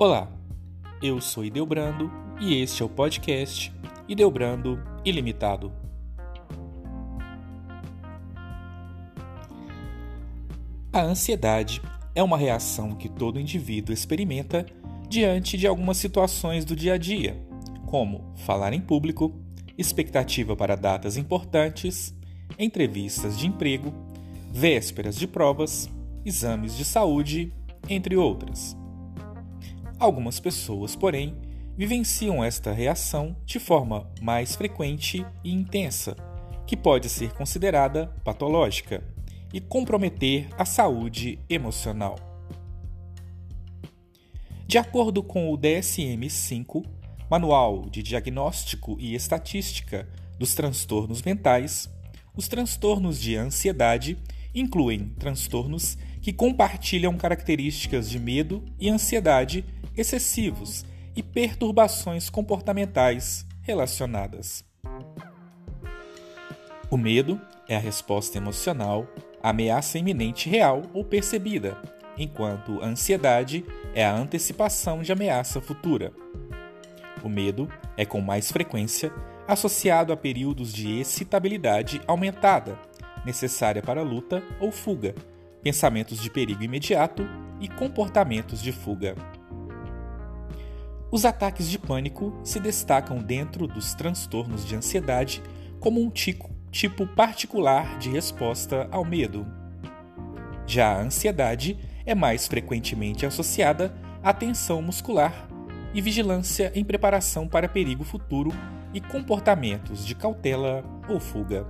Olá, eu sou Ideobrando e este é o podcast Ideobrando Ilimitado. A ansiedade é uma reação que todo indivíduo experimenta diante de algumas situações do dia a dia, como falar em público, expectativa para datas importantes, entrevistas de emprego, vésperas de provas, exames de saúde, entre outras. Algumas pessoas, porém, vivenciam esta reação de forma mais frequente e intensa, que pode ser considerada patológica e comprometer a saúde emocional. De acordo com o DSM-5, Manual de Diagnóstico e Estatística dos Transtornos Mentais, os transtornos de ansiedade incluem transtornos que compartilham características de medo e ansiedade excessivos e perturbações comportamentais relacionadas. O medo é a resposta emocional à ameaça iminente real ou percebida, enquanto a ansiedade é a antecipação de ameaça futura. O medo é com mais frequência associado a períodos de excitabilidade aumentada, necessária para luta ou fuga, pensamentos de perigo imediato e comportamentos de fuga. Os ataques de pânico se destacam dentro dos transtornos de ansiedade como um tico, tipo particular de resposta ao medo. Já a ansiedade é mais frequentemente associada à tensão muscular e vigilância em preparação para perigo futuro e comportamentos de cautela ou fuga.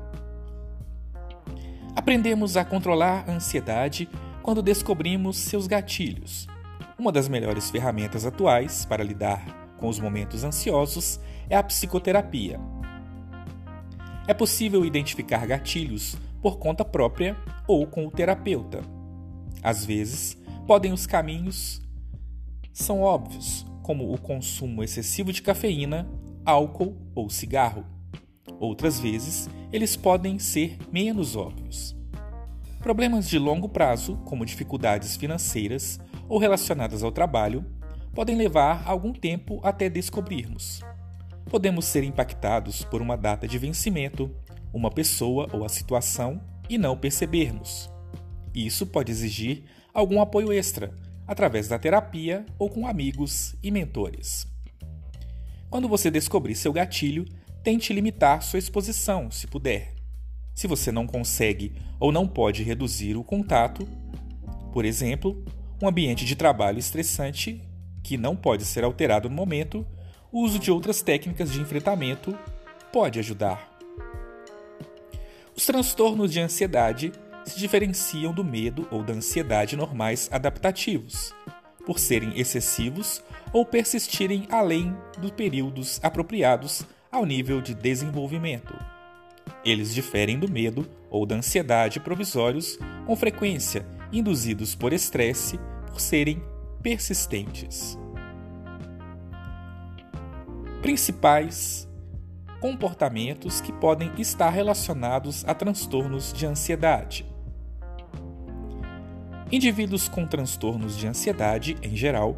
Aprendemos a controlar a ansiedade quando descobrimos seus gatilhos uma das melhores ferramentas atuais para lidar com os momentos ansiosos é a psicoterapia. É possível identificar gatilhos por conta própria ou com o terapeuta. Às vezes, podem os caminhos são óbvios, como o consumo excessivo de cafeína, álcool ou cigarro. Outras vezes, eles podem ser menos óbvios. Problemas de longo prazo, como dificuldades financeiras ou relacionadas ao trabalho, podem levar algum tempo até descobrirmos. Podemos ser impactados por uma data de vencimento, uma pessoa ou a situação e não percebermos. Isso pode exigir algum apoio extra, através da terapia ou com amigos e mentores. Quando você descobrir seu gatilho, tente limitar sua exposição, se puder. Se você não consegue ou não pode reduzir o contato, por exemplo, um ambiente de trabalho estressante que não pode ser alterado no momento, o uso de outras técnicas de enfrentamento pode ajudar. Os transtornos de ansiedade se diferenciam do medo ou da ansiedade normais adaptativos, por serem excessivos ou persistirem além dos períodos apropriados ao nível de desenvolvimento. Eles diferem do medo ou da ansiedade provisórios com frequência induzidos por estresse por serem persistentes. Principais comportamentos que podem estar relacionados a transtornos de ansiedade. Indivíduos com transtornos de ansiedade, em geral,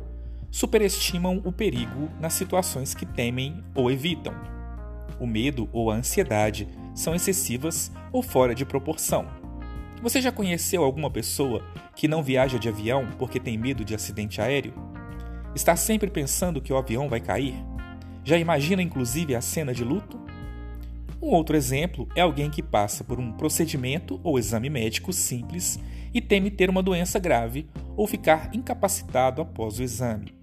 superestimam o perigo nas situações que temem ou evitam. O medo ou a ansiedade são excessivas ou fora de proporção você já conheceu alguma pessoa que não viaja de avião porque tem medo de acidente aéreo? Está sempre pensando que o avião vai cair? Já imagina inclusive a cena de luto? Um outro exemplo é alguém que passa por um procedimento ou exame médico simples e teme ter uma doença grave ou ficar incapacitado após o exame.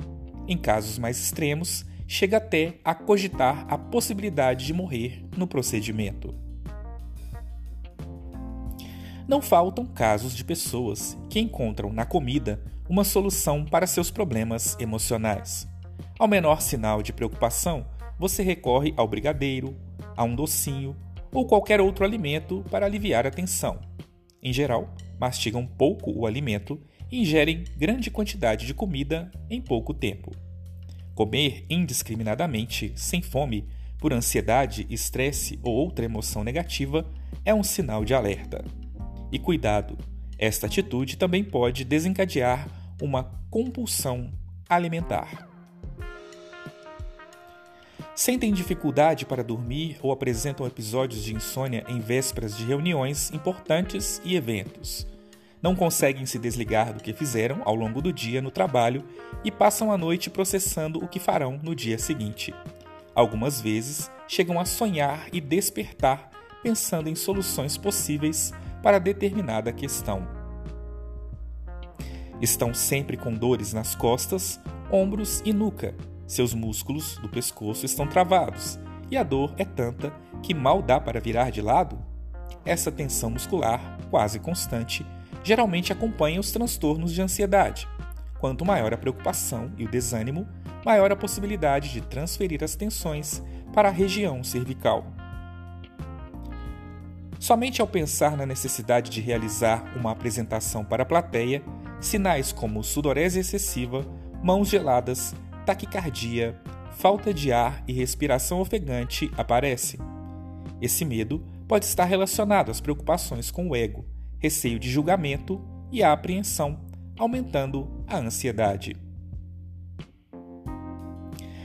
Em casos mais extremos, chega até a cogitar a possibilidade de morrer no procedimento. Não faltam casos de pessoas que encontram na comida uma solução para seus problemas emocionais. Ao menor sinal de preocupação, você recorre ao brigadeiro, a um docinho ou qualquer outro alimento para aliviar a tensão. Em geral, mastigam pouco o alimento e ingerem grande quantidade de comida em pouco tempo. Comer indiscriminadamente, sem fome, por ansiedade, estresse ou outra emoção negativa é um sinal de alerta. E cuidado, esta atitude também pode desencadear uma compulsão alimentar. Sentem dificuldade para dormir ou apresentam episódios de insônia em vésperas de reuniões importantes e eventos. Não conseguem se desligar do que fizeram ao longo do dia no trabalho e passam a noite processando o que farão no dia seguinte. Algumas vezes chegam a sonhar e despertar pensando em soluções possíveis para determinada questão. Estão sempre com dores nas costas, ombros e nuca. Seus músculos do pescoço estão travados e a dor é tanta que mal dá para virar de lado. Essa tensão muscular, quase constante, geralmente acompanha os transtornos de ansiedade. Quanto maior a preocupação e o desânimo, maior a possibilidade de transferir as tensões para a região cervical. Somente ao pensar na necessidade de realizar uma apresentação para a plateia, sinais como sudorese excessiva, mãos geladas, taquicardia, falta de ar e respiração ofegante aparecem. Esse medo pode estar relacionado às preocupações com o ego, receio de julgamento e a apreensão, aumentando a ansiedade.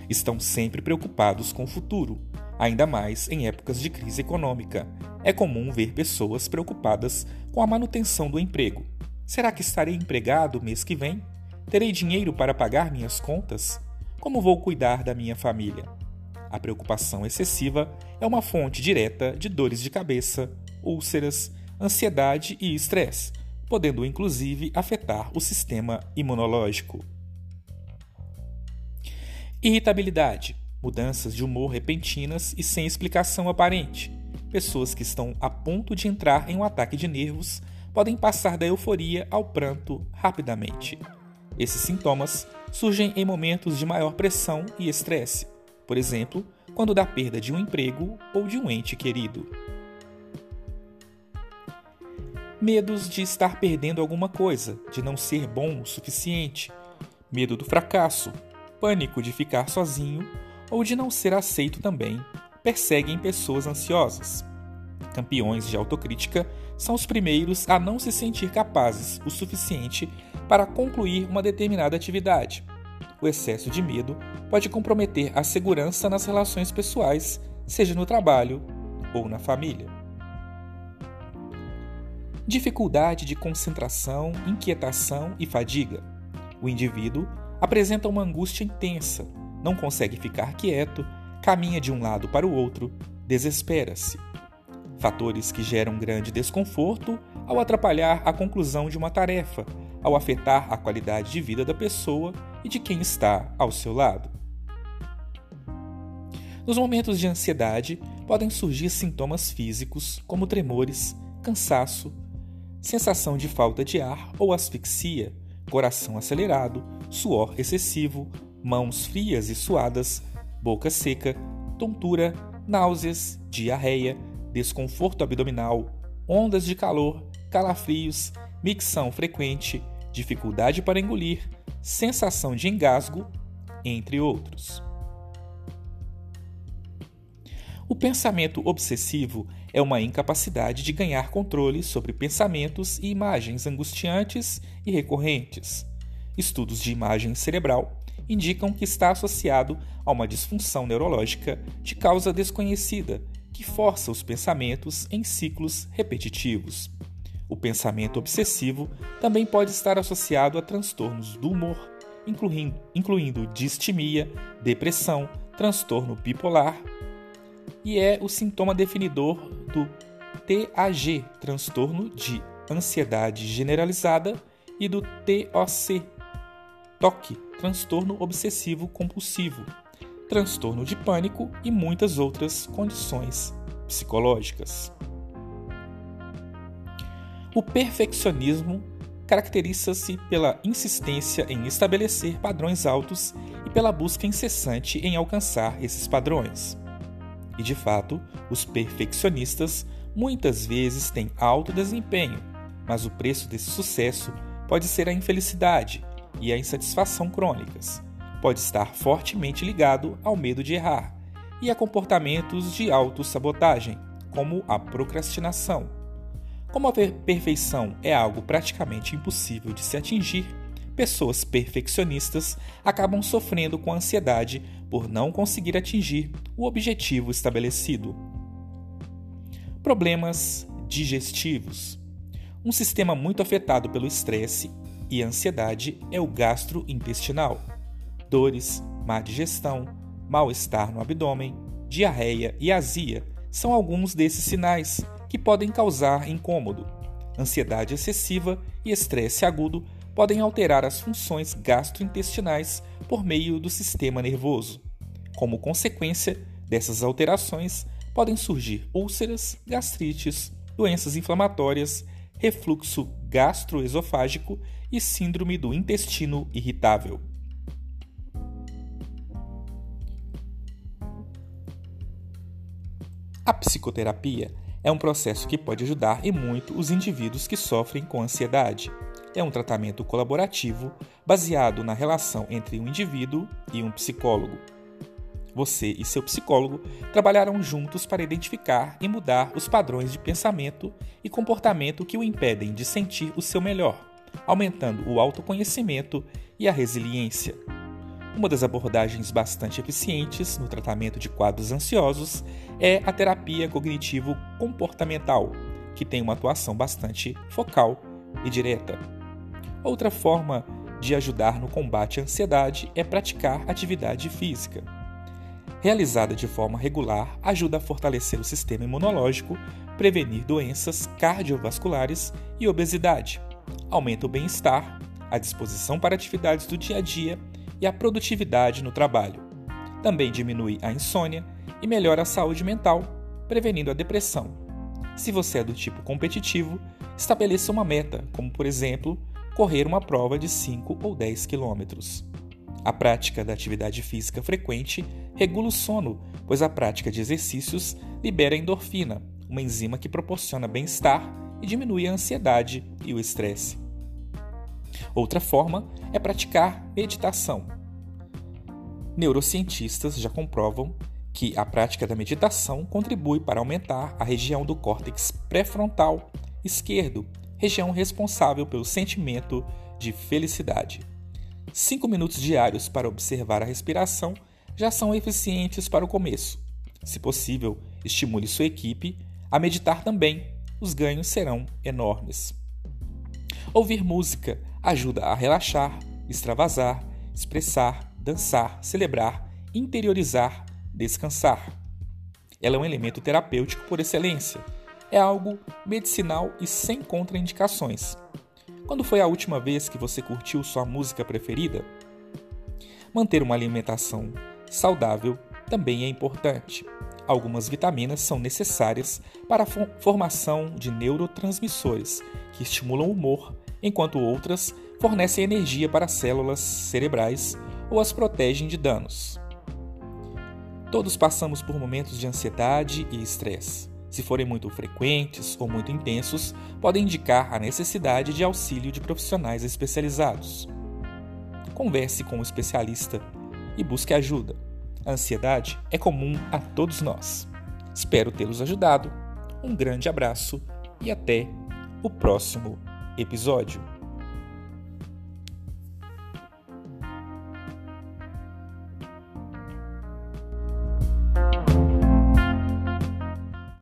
Estão sempre preocupados com o futuro, ainda mais em épocas de crise econômica. É comum ver pessoas preocupadas com a manutenção do emprego. Será que estarei empregado mês que vem? Terei dinheiro para pagar minhas contas? Como vou cuidar da minha família? A preocupação excessiva é uma fonte direta de dores de cabeça, úlceras, ansiedade e estresse, podendo inclusive afetar o sistema imunológico. Irritabilidade mudanças de humor repentinas e sem explicação aparente. Pessoas que estão a ponto de entrar em um ataque de nervos podem passar da euforia ao pranto rapidamente. Esses sintomas surgem em momentos de maior pressão e estresse, por exemplo, quando da perda de um emprego ou de um ente querido. Medos de estar perdendo alguma coisa, de não ser bom o suficiente, medo do fracasso, pânico de ficar sozinho ou de não ser aceito também, perseguem pessoas ansiosas. Campeões de autocrítica são os primeiros a não se sentir capazes o suficiente para concluir uma determinada atividade. O excesso de medo pode comprometer a segurança nas relações pessoais, seja no trabalho ou na família. Dificuldade de concentração, inquietação e fadiga. O indivíduo apresenta uma angústia intensa, não consegue ficar quieto, caminha de um lado para o outro, desespera-se. Fatores que geram grande desconforto ao atrapalhar a conclusão de uma tarefa, ao afetar a qualidade de vida da pessoa e de quem está ao seu lado. Nos momentos de ansiedade, podem surgir sintomas físicos como tremores, cansaço, sensação de falta de ar ou asfixia, coração acelerado, suor excessivo, mãos frias e suadas, boca seca, tontura, náuseas, diarreia, desconforto abdominal, ondas de calor, calafrios, micção frequente, dificuldade para engolir, sensação de engasgo, entre outros. O pensamento obsessivo é uma incapacidade de ganhar controle sobre pensamentos e imagens angustiantes e recorrentes. Estudos de imagem cerebral indicam que está associado a uma disfunção neurológica de causa desconhecida que força os pensamentos em ciclos repetitivos. O pensamento obsessivo também pode estar associado a transtornos do humor, incluindo, incluindo distimia, depressão, transtorno bipolar, e é o sintoma definidor do TAG, transtorno de ansiedade generalizada, e do TOC, TOC, transtorno obsessivo compulsivo, transtorno de pânico e muitas outras condições psicológicas. O perfeccionismo caracteriza-se pela insistência em estabelecer padrões altos e pela busca incessante em alcançar esses padrões. E de fato, os perfeccionistas muitas vezes têm alto desempenho, mas o preço desse sucesso pode ser a infelicidade, e a insatisfação crônicas. Pode estar fortemente ligado ao medo de errar e a comportamentos de autossabotagem, como a procrastinação. Como a perfeição é algo praticamente impossível de se atingir, pessoas perfeccionistas acabam sofrendo com ansiedade por não conseguir atingir o objetivo estabelecido. Problemas digestivos. Um sistema muito afetado pelo estresse e ansiedade é o gastrointestinal. Dores, má digestão, mal-estar no abdômen, diarreia e azia são alguns desses sinais que podem causar incômodo. Ansiedade excessiva e estresse agudo podem alterar as funções gastrointestinais por meio do sistema nervoso. Como consequência dessas alterações, podem surgir úlceras, gastrites, doenças inflamatórias, refluxo gastroesofágico e síndrome do intestino irritável. A psicoterapia é um processo que pode ajudar e muito os indivíduos que sofrem com ansiedade. É um tratamento colaborativo baseado na relação entre um indivíduo e um psicólogo. Você e seu psicólogo trabalharão juntos para identificar e mudar os padrões de pensamento e comportamento que o impedem de sentir o seu melhor, aumentando o autoconhecimento e a resiliência. Uma das abordagens bastante eficientes no tratamento de quadros ansiosos é a terapia cognitivo-comportamental, que tem uma atuação bastante focal e direta. Outra forma de ajudar no combate à ansiedade é praticar atividade física. Realizada de forma regular, ajuda a fortalecer o sistema imunológico, prevenir doenças cardiovasculares e obesidade, aumenta o bem-estar, a disposição para atividades do dia a dia e a produtividade no trabalho. Também diminui a insônia e melhora a saúde mental, prevenindo a depressão. Se você é do tipo competitivo, estabeleça uma meta, como por exemplo, correr uma prova de 5 ou 10 quilômetros. A prática da atividade física frequente regula o sono, pois a prática de exercícios libera endorfina, uma enzima que proporciona bem-estar e diminui a ansiedade e o estresse. Outra forma é praticar meditação. Neurocientistas já comprovam que a prática da meditação contribui para aumentar a região do córtex pré-frontal esquerdo, região responsável pelo sentimento de felicidade. Cinco minutos diários para observar a respiração já são eficientes para o começo. Se possível, estimule sua equipe a meditar também. Os ganhos serão enormes. Ouvir música ajuda a relaxar, extravasar, expressar, dançar, celebrar, interiorizar, descansar. Ela é um elemento terapêutico por excelência. É algo medicinal e sem contraindicações. Quando foi a última vez que você curtiu sua música preferida? Manter uma alimentação saudável também é importante. Algumas vitaminas são necessárias para a formação de neurotransmissores que estimulam o humor, enquanto outras fornecem energia para células cerebrais ou as protegem de danos. Todos passamos por momentos de ansiedade e estresse. Se forem muito frequentes ou muito intensos, podem indicar a necessidade de auxílio de profissionais especializados. Converse com um especialista e busque ajuda. A ansiedade é comum a todos nós. Espero tê-los ajudado. Um grande abraço e até o próximo episódio.